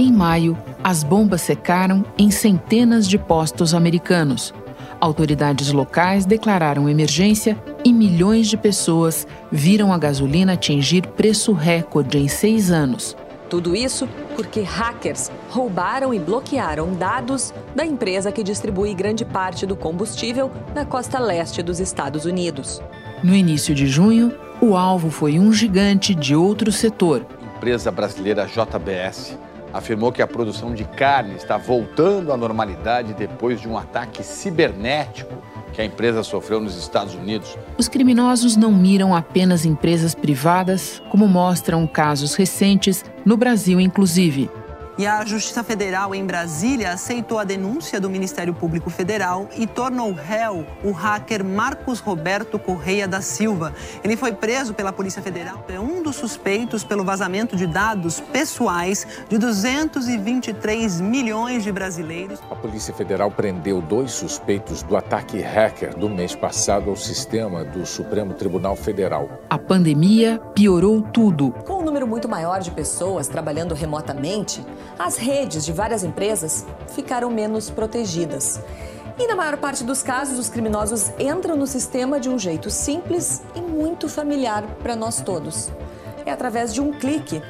Em maio, as bombas secaram em centenas de postos americanos. Autoridades locais declararam emergência e milhões de pessoas viram a gasolina atingir preço recorde em seis anos. Tudo isso porque hackers roubaram e bloquearam dados da empresa que distribui grande parte do combustível na costa leste dos Estados Unidos. No início de junho, o alvo foi um gigante de outro setor. Empresa brasileira JBS afirmou que a produção de carne está voltando à normalidade depois de um ataque cibernético que a empresa sofreu nos Estados Unidos. Os criminosos não miram apenas empresas privadas, como mostram casos recentes, no Brasil inclusive. E a Justiça Federal em Brasília aceitou a denúncia do Ministério Público Federal e tornou réu o hacker Marcos Roberto Correia da Silva. Ele foi preso pela Polícia Federal, é um dos suspeitos pelo vazamento de dados pessoais de 223 milhões de brasileiros. A Polícia Federal prendeu dois suspeitos do ataque hacker do mês passado ao sistema do Supremo Tribunal Federal. A pandemia piorou tudo. Com um número muito maior de pessoas trabalhando remotamente, as redes de várias empresas ficaram menos protegidas. E na maior parte dos casos, os criminosos entram no sistema de um jeito simples e muito familiar para nós todos. É através de um clique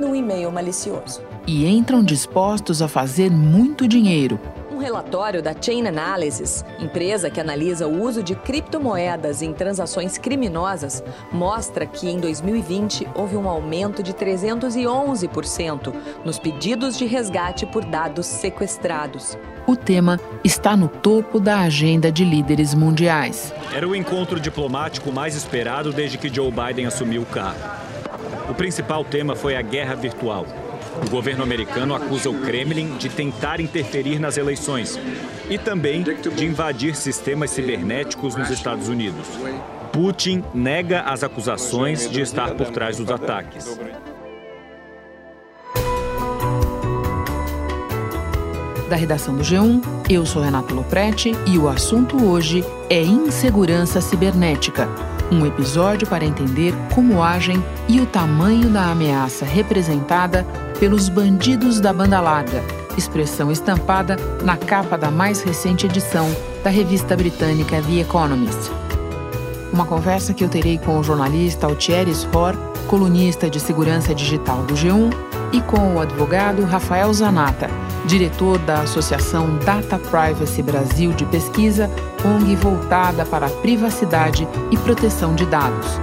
num e-mail malicioso. E entram dispostos a fazer muito dinheiro relatório da Chain Analysis, empresa que analisa o uso de criptomoedas em transações criminosas, mostra que em 2020 houve um aumento de 311% nos pedidos de resgate por dados sequestrados. O tema está no topo da agenda de líderes mundiais. Era o encontro diplomático mais esperado desde que Joe Biden assumiu o cargo. O principal tema foi a guerra virtual o governo americano acusa o Kremlin de tentar interferir nas eleições e também de invadir sistemas cibernéticos nos Estados Unidos. Putin nega as acusações de estar por trás dos ataques. Da redação do G1, eu sou Renato Loprete e o assunto hoje é insegurança cibernética um episódio para entender como agem e o tamanho da ameaça representada pelos bandidos da banda larga, expressão estampada na capa da mais recente edição da revista britânica The Economist. Uma conversa que eu terei com o jornalista Altieres Hor, colunista de segurança digital do G1, e com o advogado Rafael Zanata, diretor da Associação Data Privacy Brasil de Pesquisa, ONG voltada para a privacidade e proteção de dados.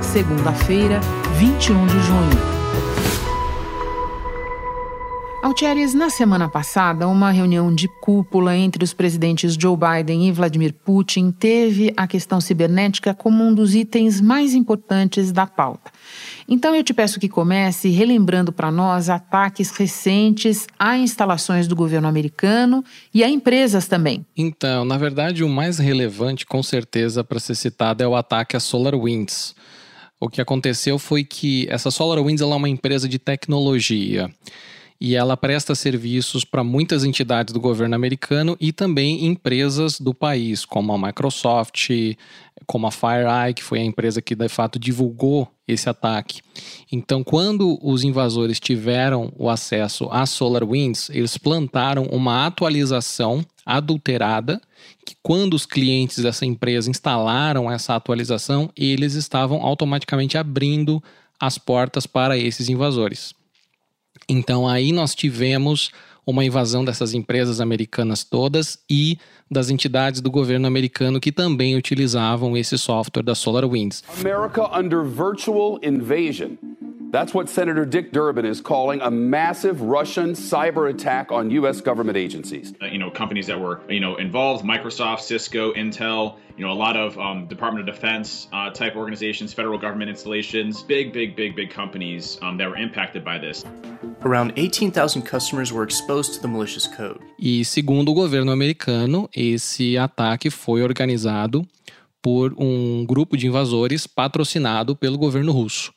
Segunda-feira, 21 de junho. Altieres, na semana passada, uma reunião de cúpula entre os presidentes Joe Biden e Vladimir Putin teve a questão cibernética como um dos itens mais importantes da pauta. Então eu te peço que comece relembrando para nós ataques recentes a instalações do governo americano e a empresas também. Então, na verdade, o mais relevante, com certeza, para ser citado é o ataque a SolarWinds. O que aconteceu foi que essa SolarWinds é uma empresa de tecnologia e ela presta serviços para muitas entidades do governo americano e também empresas do país, como a Microsoft, como a FireEye, que foi a empresa que de fato divulgou esse ataque. Então, quando os invasores tiveram o acesso a SolarWinds, eles plantaram uma atualização adulterada que quando os clientes dessa empresa instalaram essa atualização, eles estavam automaticamente abrindo as portas para esses invasores. Então aí nós tivemos uma invasão dessas empresas americanas todas e das entidades do governo americano que também utilizavam esse software da SolarWinds. America under virtual invasion. That's what Senator Dick Durbin is calling a massive Russian cyber attack on U.S. government agencies. Uh, you know, companies that were you know involved: Microsoft, Cisco, Intel. You know, a lot of um, Department of Defense uh, type organizations, federal government installations, big, big, big, big companies um, that were impacted by this. Around 18,000 customers were exposed to the malicious code. E segundo o governo americano, esse ataque foi organizado por um grupo de invasores patrocinado pelo governo russo.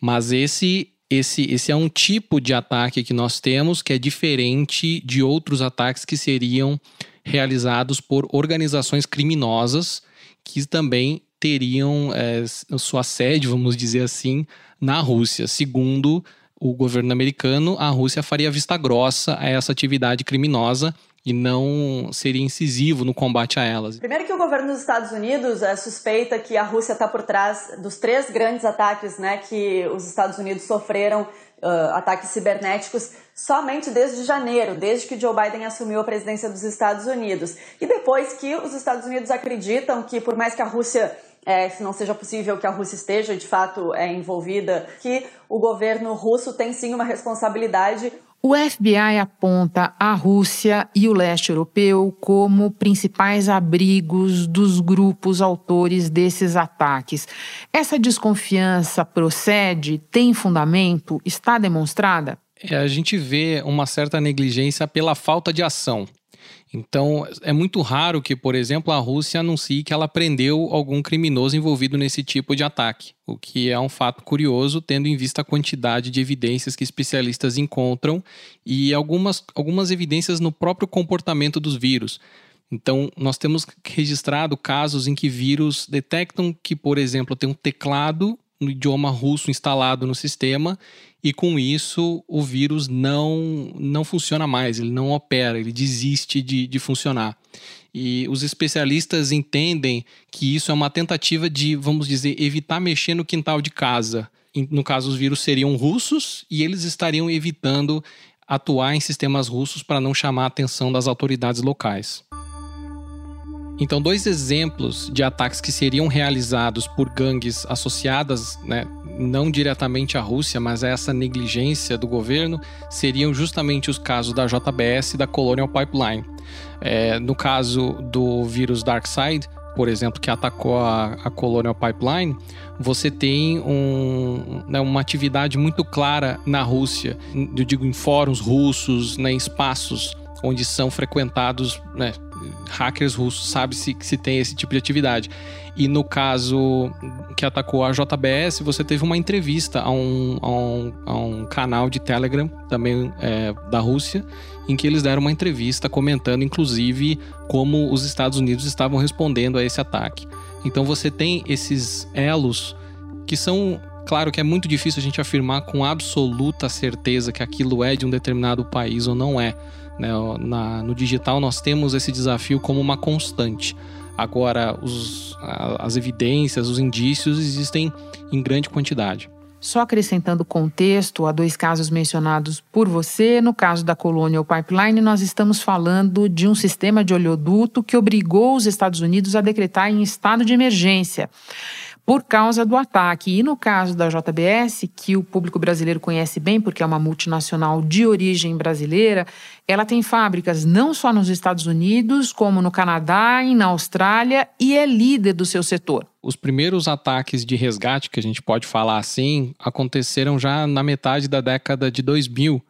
Mas esse esse, esse é um tipo de ataque que nós temos que é diferente de outros ataques que seriam realizados por organizações criminosas que também teriam é, sua sede, vamos dizer assim, na Rússia, segundo o governo americano, a Rússia faria vista grossa a essa atividade criminosa e não seria incisivo no combate a elas. Primeiro que o governo dos Estados Unidos é, suspeita que a Rússia está por trás dos três grandes ataques né, que os Estados Unidos sofreram, uh, ataques cibernéticos, somente desde janeiro, desde que Joe Biden assumiu a presidência dos Estados Unidos. E depois que os Estados Unidos acreditam que, por mais que a Rússia é, se não seja possível que a Rússia esteja de fato é, envolvida, que o governo russo tem sim uma responsabilidade. O FBI aponta a Rússia e o leste europeu como principais abrigos dos grupos autores desses ataques. Essa desconfiança procede, tem fundamento, está demonstrada? É, a gente vê uma certa negligência pela falta de ação. Então, é muito raro que, por exemplo, a Rússia anuncie que ela prendeu algum criminoso envolvido nesse tipo de ataque, o que é um fato curioso, tendo em vista a quantidade de evidências que especialistas encontram e algumas, algumas evidências no próprio comportamento dos vírus. Então, nós temos registrado casos em que vírus detectam que, por exemplo, tem um teclado no idioma russo instalado no sistema e com isso o vírus não, não funciona mais, ele não opera, ele desiste de, de funcionar. E os especialistas entendem que isso é uma tentativa de, vamos dizer, evitar mexer no quintal de casa. No caso, os vírus seriam russos e eles estariam evitando atuar em sistemas russos para não chamar a atenção das autoridades locais. Então, dois exemplos de ataques que seriam realizados por gangues associadas, né, não diretamente à Rússia, mas a essa negligência do governo, seriam justamente os casos da JBS e da Colonial Pipeline. É, no caso do vírus Darkseid, por exemplo, que atacou a, a Colonial Pipeline, você tem um, né, uma atividade muito clara na Rússia, eu digo em fóruns russos, né, em espaços onde são frequentados né, hackers russos, sabe se, se tem esse tipo de atividade. E no caso que atacou a JBS, você teve uma entrevista a um, a um, a um canal de Telegram, também é, da Rússia, em que eles deram uma entrevista comentando, inclusive, como os Estados Unidos estavam respondendo a esse ataque. Então você tem esses elos que são Claro que é muito difícil a gente afirmar com absoluta certeza que aquilo é de um determinado país ou não é. Né? Na, no digital, nós temos esse desafio como uma constante. Agora, os, as evidências, os indícios existem em grande quantidade. Só acrescentando contexto a dois casos mencionados por você, no caso da Colonial Pipeline, nós estamos falando de um sistema de oleoduto que obrigou os Estados Unidos a decretar em estado de emergência por causa do ataque. E no caso da JBS, que o público brasileiro conhece bem, porque é uma multinacional de origem brasileira, ela tem fábricas não só nos Estados Unidos, como no Canadá e na Austrália, e é líder do seu setor. Os primeiros ataques de resgate, que a gente pode falar assim, aconteceram já na metade da década de 2000,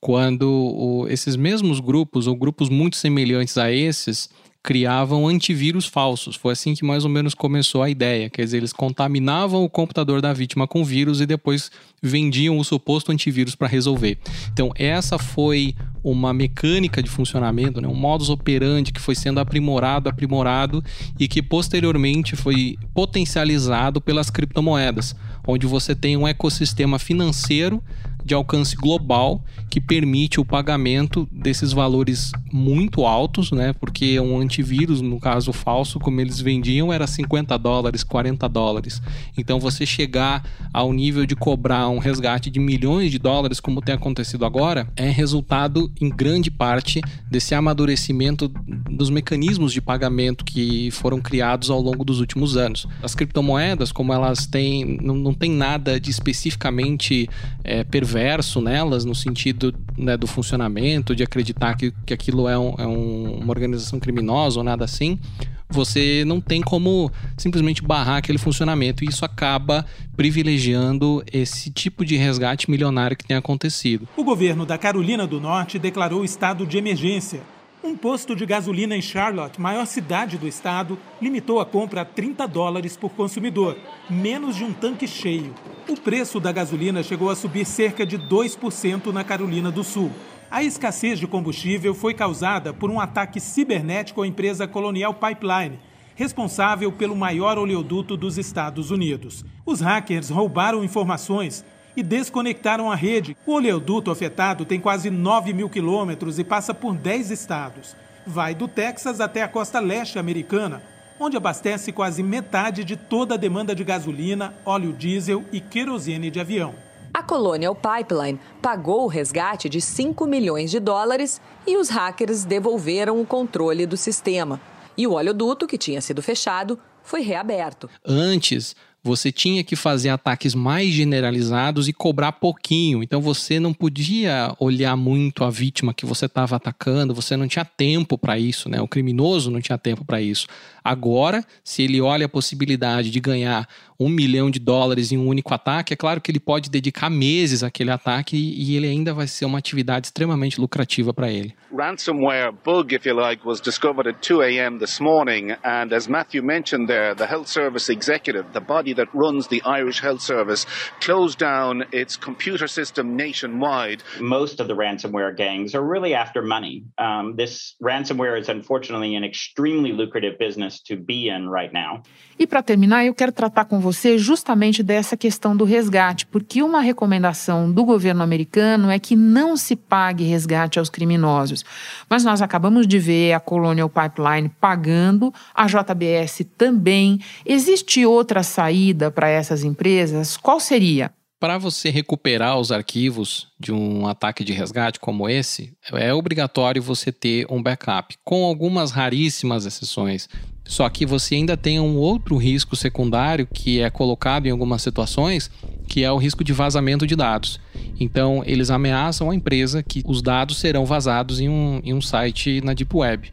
quando esses mesmos grupos, ou grupos muito semelhantes a esses, criavam antivírus falsos. Foi assim que mais ou menos começou a ideia. Quer dizer, eles contaminavam o computador da vítima com vírus e depois vendiam o suposto antivírus para resolver. Então, essa foi uma mecânica de funcionamento, né? um modus operandi que foi sendo aprimorado, aprimorado e que posteriormente foi potencializado pelas criptomoedas, onde você tem um ecossistema financeiro de alcance global que permite o pagamento desses valores muito altos, né? Porque um antivírus, no caso falso, como eles vendiam, era 50 dólares, 40 dólares. Então você chegar ao nível de cobrar um resgate de milhões de dólares, como tem acontecido agora, é resultado em grande parte desse amadurecimento dos mecanismos de pagamento que foram criados ao longo dos últimos anos. As criptomoedas, como elas têm, não, não tem nada de especificamente é, perverso nelas, no sentido né, do funcionamento, de acreditar que, que aquilo é, um, é um, uma organização criminosa ou nada assim, você não tem como simplesmente barrar aquele funcionamento e isso acaba privilegiando esse tipo de resgate milionário que tem acontecido. O governo da Carolina do Norte declarou estado de emergência. Um posto de gasolina em Charlotte, maior cidade do estado, limitou a compra a 30 dólares por consumidor, menos de um tanque cheio. O preço da gasolina chegou a subir cerca de 2% na Carolina do Sul. A escassez de combustível foi causada por um ataque cibernético à empresa Colonial Pipeline, responsável pelo maior oleoduto dos Estados Unidos. Os hackers roubaram informações e desconectaram a rede. O oleoduto afetado tem quase 9 mil quilômetros e passa por 10 estados. Vai do Texas até a costa leste americana, onde abastece quase metade de toda a demanda de gasolina, óleo diesel e querosene de avião. A Colonial Pipeline pagou o resgate de 5 milhões de dólares e os hackers devolveram o controle do sistema. E o oleoduto, que tinha sido fechado, foi reaberto. Antes, você tinha que fazer ataques mais generalizados e cobrar pouquinho. Então você não podia olhar muito a vítima que você estava atacando, você não tinha tempo para isso, né? O criminoso não tinha tempo para isso. Agora, se ele olha a possibilidade de ganhar um milhão de dólares em um único ataque, é claro que ele pode dedicar meses àquele ataque e ele ainda vai ser uma atividade extremamente lucrativa para ele. Ransomware bug, if you like, was discovered at 2 a.m. this morning, and as Matthew mentioned there, the health service executive, the body that runs the Irish Health Service, closed down its computer system nationwide. Most of the ransomware gangs are really after money. Um, this ransomware is unfortunately an extremely lucrative business to be in right now. E para terminar, eu quero tratar com você justamente dessa questão do resgate, porque uma recomendação do governo americano é que não se pague resgate aos criminosos. Mas nós acabamos de ver a Colonial Pipeline pagando, a JBS também. Existe outra saída para essas empresas? Qual seria? Para você recuperar os arquivos de um ataque de resgate como esse, é obrigatório você ter um backup, com algumas raríssimas exceções. Só que você ainda tem um outro risco secundário que é colocado em algumas situações, que é o risco de vazamento de dados. Então, eles ameaçam a empresa que os dados serão vazados em um, em um site na Deep Web.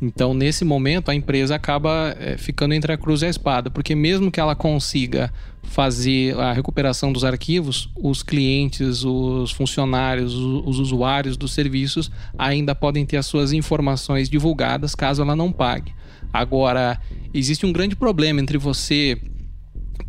Então, nesse momento, a empresa acaba é, ficando entre a cruz e a espada, porque mesmo que ela consiga fazer a recuperação dos arquivos, os clientes, os funcionários, os usuários dos serviços ainda podem ter as suas informações divulgadas caso ela não pague. Agora, existe um grande problema entre você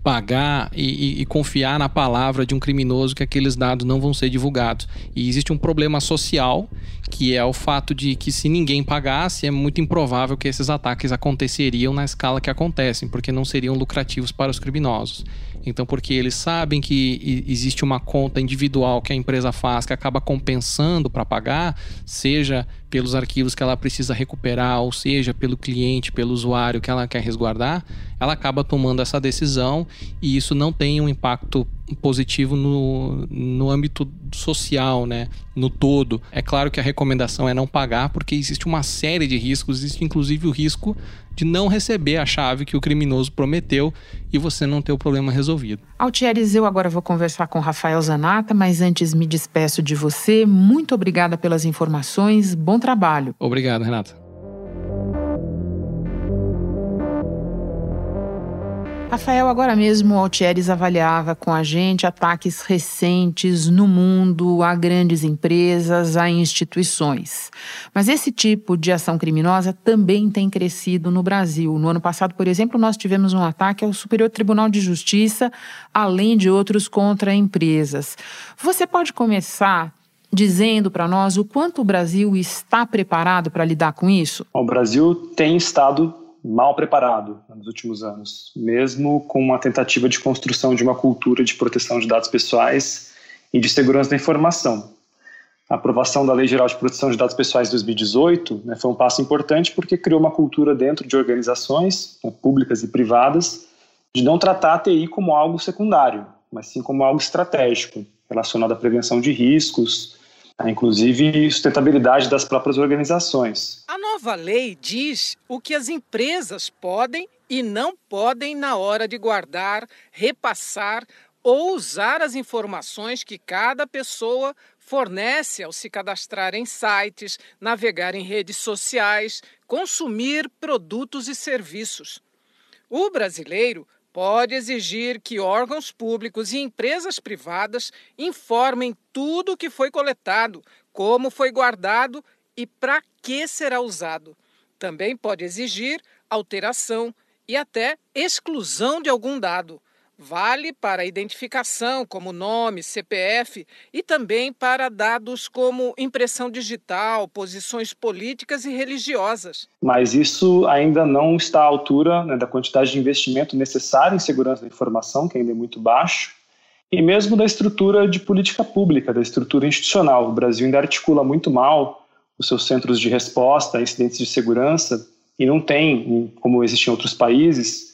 pagar e, e, e, confiar na palavra de um criminoso que aqueles dados não vão ser divulgados. E existe um problema social, que é o fato de que se ninguém pagasse, é muito improvável que esses ataques aconteceriam na escala que acontecem, porque não seriam lucrativos para os criminosos. Então, porque eles sabem que existe uma conta individual que a empresa faz que acaba compensando para pagar, seja pelos arquivos que ela precisa recuperar, ou seja, pelo cliente, pelo usuário que ela quer resguardar, ela acaba tomando essa decisão e isso não tem um impacto positivo no, no âmbito social, né? No todo. É claro que a recomendação é não pagar, porque existe uma série de riscos, existe inclusive o risco de não receber a chave que o criminoso prometeu e você não ter o problema resolvido. Altieres, eu agora vou conversar com Rafael Zanata, mas antes me despeço de você. Muito obrigada pelas informações. Bom trabalho. Obrigado, Renata. Rafael, agora mesmo o Altieres avaliava com a gente ataques recentes no mundo a grandes empresas, a instituições. Mas esse tipo de ação criminosa também tem crescido no Brasil. No ano passado, por exemplo, nós tivemos um ataque ao Superior Tribunal de Justiça, além de outros contra empresas. Você pode começar dizendo para nós o quanto o Brasil está preparado para lidar com isso? O Brasil tem estado mal preparado nos últimos anos, mesmo com uma tentativa de construção de uma cultura de proteção de dados pessoais e de segurança da informação. A aprovação da Lei Geral de Proteção de Dados Pessoais de 2018 né, foi um passo importante porque criou uma cultura dentro de organizações né, públicas e privadas de não tratar a TI como algo secundário, mas sim como algo estratégico, relacionado à prevenção de riscos, inclusive sustentabilidade das próprias organizações. A nova lei diz o que as empresas podem e não podem na hora de guardar, repassar ou usar as informações que cada pessoa fornece ao se cadastrar em sites, navegar em redes sociais, consumir produtos e serviços. O brasileiro pode exigir que órgãos públicos e empresas privadas informem tudo o que foi coletado, como foi guardado e para que será usado. Também pode exigir alteração e até exclusão de algum dado. Vale para identificação, como nome, CPF, e também para dados como impressão digital, posições políticas e religiosas. Mas isso ainda não está à altura né, da quantidade de investimento necessário em segurança da informação, que ainda é muito baixo, e mesmo da estrutura de política pública, da estrutura institucional. O Brasil ainda articula muito mal os seus centros de resposta a incidentes de segurança e não tem, como existe em outros países,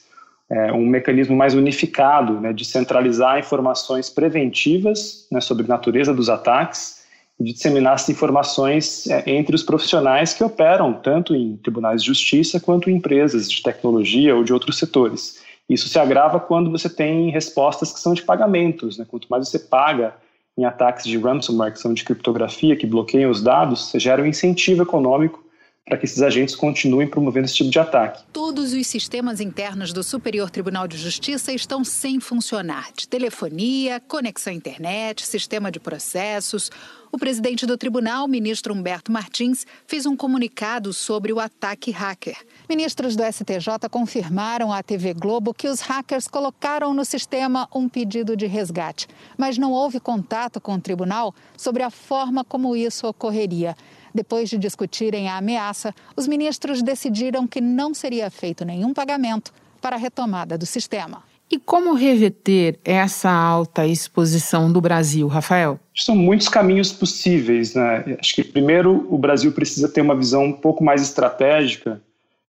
é, um mecanismo mais unificado né, de centralizar informações preventivas né, sobre a natureza dos ataques e de disseminar essas informações é, entre os profissionais que operam tanto em tribunais de justiça quanto em empresas de tecnologia ou de outros setores. Isso se agrava quando você tem respostas que são de pagamentos. Né? Quanto mais você paga em ataques de ransomware, que são de criptografia, que bloqueiam os dados, você gera um incentivo econômico para que esses agentes continuem promovendo esse tipo de ataque. Todos os sistemas internos do Superior Tribunal de Justiça estão sem funcionar: de telefonia, conexão à internet, sistema de processos. O presidente do tribunal, ministro Humberto Martins, fez um comunicado sobre o ataque hacker. Ministros do STJ confirmaram à TV Globo que os hackers colocaram no sistema um pedido de resgate, mas não houve contato com o tribunal sobre a forma como isso ocorreria. Depois de discutirem a ameaça, os ministros decidiram que não seria feito nenhum pagamento para a retomada do sistema. E como reverter essa alta exposição do Brasil, Rafael? São muitos caminhos possíveis. Né? Acho que, primeiro, o Brasil precisa ter uma visão um pouco mais estratégica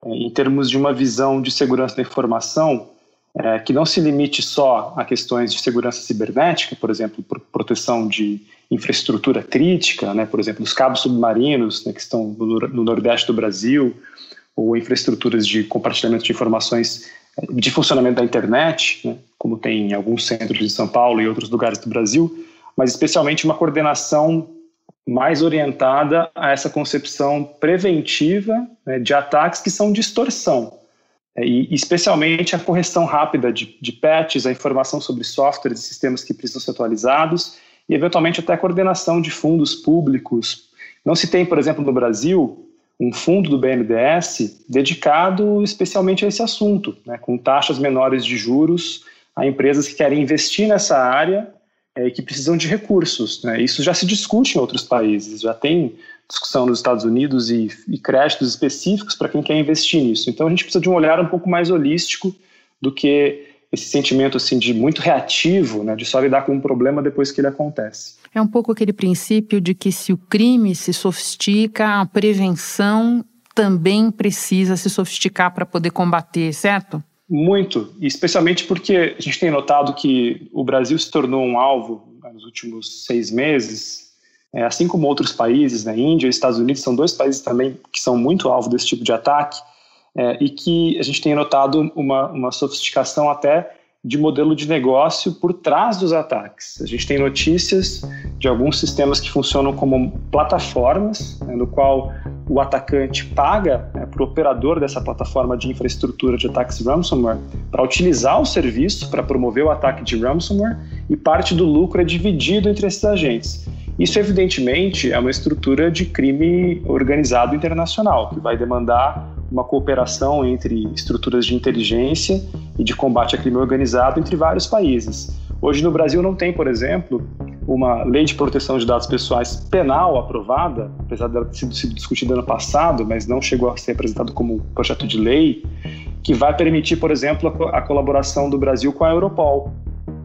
é, em termos de uma visão de segurança da informação é, que não se limite só a questões de segurança cibernética, por exemplo, proteção de infraestrutura crítica, né, por exemplo, os cabos submarinos né, que estão no, no Nordeste do Brasil, ou infraestruturas de compartilhamento de informações de funcionamento da internet, né, como tem em alguns centros de São Paulo e outros lugares do Brasil, mas especialmente uma coordenação mais orientada a essa concepção preventiva né, de ataques que são distorção, é, e especialmente a correção rápida de, de patches, a informação sobre softwares e sistemas que precisam ser atualizados, e eventualmente até a coordenação de fundos públicos. Não se tem, por exemplo, no Brasil, um fundo do BNDES dedicado especialmente a esse assunto, né, com taxas menores de juros a empresas que querem investir nessa área é, e que precisam de recursos. Né. Isso já se discute em outros países, já tem discussão nos Estados Unidos e, e créditos específicos para quem quer investir nisso. Então a gente precisa de um olhar um pouco mais holístico do que esse sentimento assim de muito reativo, né, de só lidar com um problema depois que ele acontece. É um pouco aquele princípio de que se o crime se sofistica, a prevenção também precisa se sofisticar para poder combater, certo? Muito, especialmente porque a gente tem notado que o Brasil se tornou um alvo né, nos últimos seis meses, é, assim como outros países, né, Índia e Estados Unidos são dois países também que são muito alvo desse tipo de ataque, é, e que a gente tem notado uma, uma sofisticação até de modelo de negócio por trás dos ataques. A gente tem notícias de alguns sistemas que funcionam como plataformas, né, no qual o atacante paga né, para o operador dessa plataforma de infraestrutura de ataques ransomware para utilizar o serviço para promover o ataque de ransomware e parte do lucro é dividido entre esses agentes. Isso, evidentemente, é uma estrutura de crime organizado internacional, que vai demandar uma cooperação entre estruturas de inteligência e de combate a crime organizado entre vários países. Hoje no Brasil não tem, por exemplo, uma lei de proteção de dados pessoais penal aprovada, apesar dela ter sido, discutida ano passado, mas não chegou a ser apresentado como projeto de lei, que vai permitir, por exemplo, a, a colaboração do Brasil com a Europol,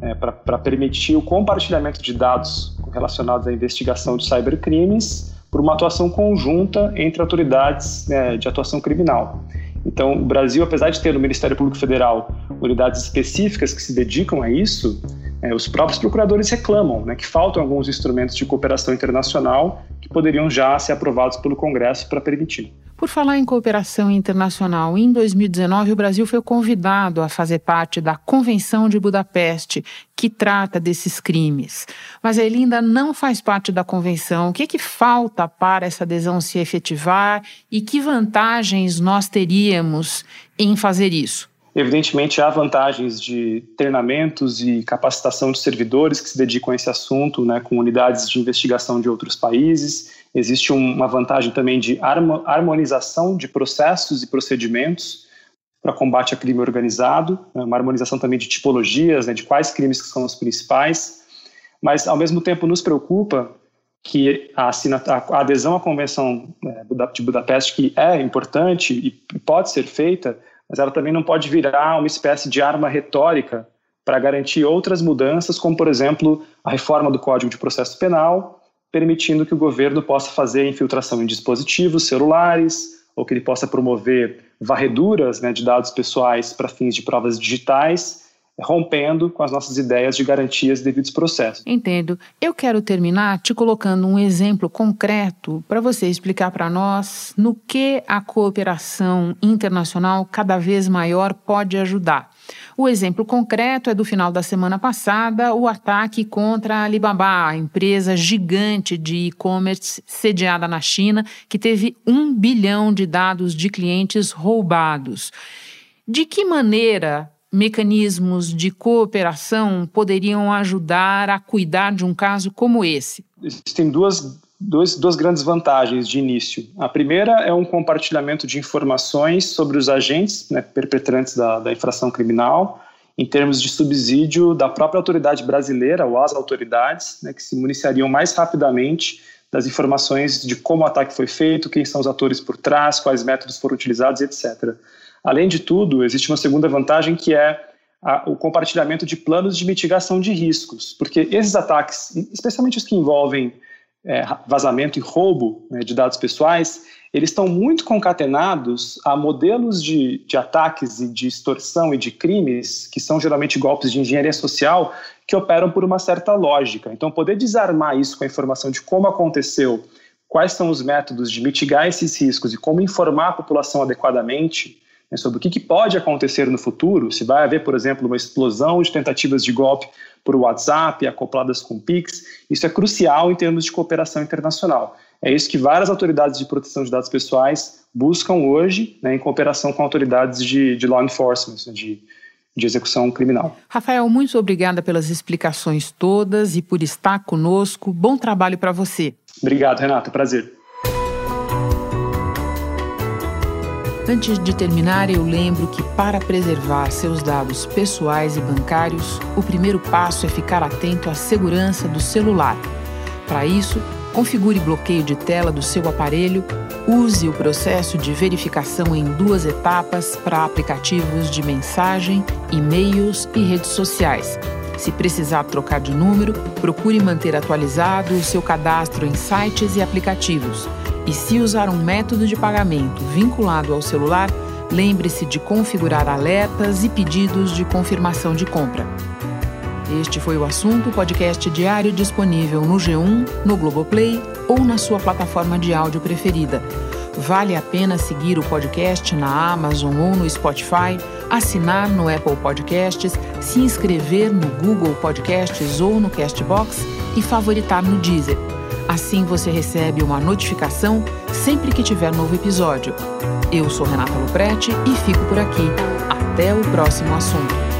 é, para permitir o compartilhamento de dados relacionados à investigação de cybercrimes por uma atuação conjunta entre autoridades né, de atuação criminal. Então, o Brasil, apesar de ter no Ministério Público Federal unidades específicas que se dedicam a isso, é, os próprios procuradores reclamam né, que faltam alguns instrumentos de cooperação internacional que poderiam já ser aprovados pelo Congresso para permitir. Por falar em cooperação internacional, em 2019 o Brasil foi convidado a fazer parte da Convenção de Budapeste, que trata desses crimes. Mas ele ainda não faz parte da convenção. O que, é que falta para essa adesão se efetivar e que vantagens nós teríamos em fazer isso? Evidentemente, há vantagens de treinamentos e capacitação de servidores que se dedicam a esse assunto, né, com unidades de investigação de outros países. Existe uma vantagem também de harmonização de processos e procedimentos para combate a crime organizado, né, uma harmonização também de tipologias, né, de quais crimes são os principais, mas ao mesmo tempo nos preocupa que a, a adesão à Convenção né, de Budapeste, que é importante e pode ser feita, mas ela também não pode virar uma espécie de arma retórica para garantir outras mudanças, como, por exemplo, a reforma do Código de Processo Penal, permitindo que o governo possa fazer infiltração em dispositivos celulares, ou que ele possa promover varreduras né, de dados pessoais para fins de provas digitais, rompendo com as nossas ideias de garantias e devidos processos. Entendo. Eu quero terminar te colocando um exemplo concreto para você explicar para nós no que a cooperação internacional cada vez maior pode ajudar. O exemplo concreto é do final da semana passada, o ataque contra a Alibaba, a empresa gigante de e-commerce sediada na China, que teve um bilhão de dados de clientes roubados. De que maneira mecanismos de cooperação poderiam ajudar a cuidar de um caso como esse? Existem duas, duas, duas grandes vantagens de início. A primeira é um compartilhamento de informações sobre os agentes né, perpetrantes da, da infração criminal, em termos de subsídio da própria autoridade brasileira ou as autoridades, né, que se municiariam mais rapidamente das informações de como o ataque foi feito, quem são os atores por trás, quais métodos foram utilizados, etc. Além de tudo, existe uma segunda vantagem que é a, o compartilhamento de planos de mitigação de riscos, porque esses ataques, especialmente os que envolvem é, vazamento e roubo né, de dados pessoais, eles estão muito concatenados a modelos de, de ataques e de extorsão e de crimes, que são geralmente golpes de engenharia social, que operam por uma certa lógica. Então, poder desarmar isso com a informação de como aconteceu, quais são os métodos de mitigar esses riscos e como informar a população adequadamente, né, sobre o que, que, pode acontecer no futuro, se vai haver, por exemplo, uma explosão de tentativas de golpe por WhatsApp acopladas com PIX, isso é crucial em termos de cooperação internacional. É isso que várias autoridades de proteção de dados pessoais buscam hoje, né, em cooperação com autoridades de, de law enforcement, né, de, de execução criminal. Rafael, muito obrigada pelas explicações todas e por estar conosco. Bom trabalho para você. Obrigado, Renata. Prazer. Antes de terminar, eu lembro que para preservar seus dados pessoais e bancários, o primeiro passo é ficar atento à segurança do celular. Para isso, configure bloqueio de tela do seu aparelho, use o processo de verificação em duas etapas para aplicativos de mensagem, e-mails e redes sociais. Se precisar trocar de número, procure manter atualizado o seu cadastro em sites e aplicativos. E se usar um método de pagamento vinculado ao celular, lembre-se de configurar alertas e pedidos de confirmação de compra. Este foi o assunto podcast diário disponível no G1, no Globoplay ou na sua plataforma de áudio preferida. Vale a pena seguir o podcast na Amazon ou no Spotify, assinar no Apple Podcasts, se inscrever no Google Podcasts ou no Castbox e favoritar no Deezer. Assim você recebe uma notificação sempre que tiver novo episódio. Eu sou Renata Luprete e fico por aqui. Até o próximo assunto.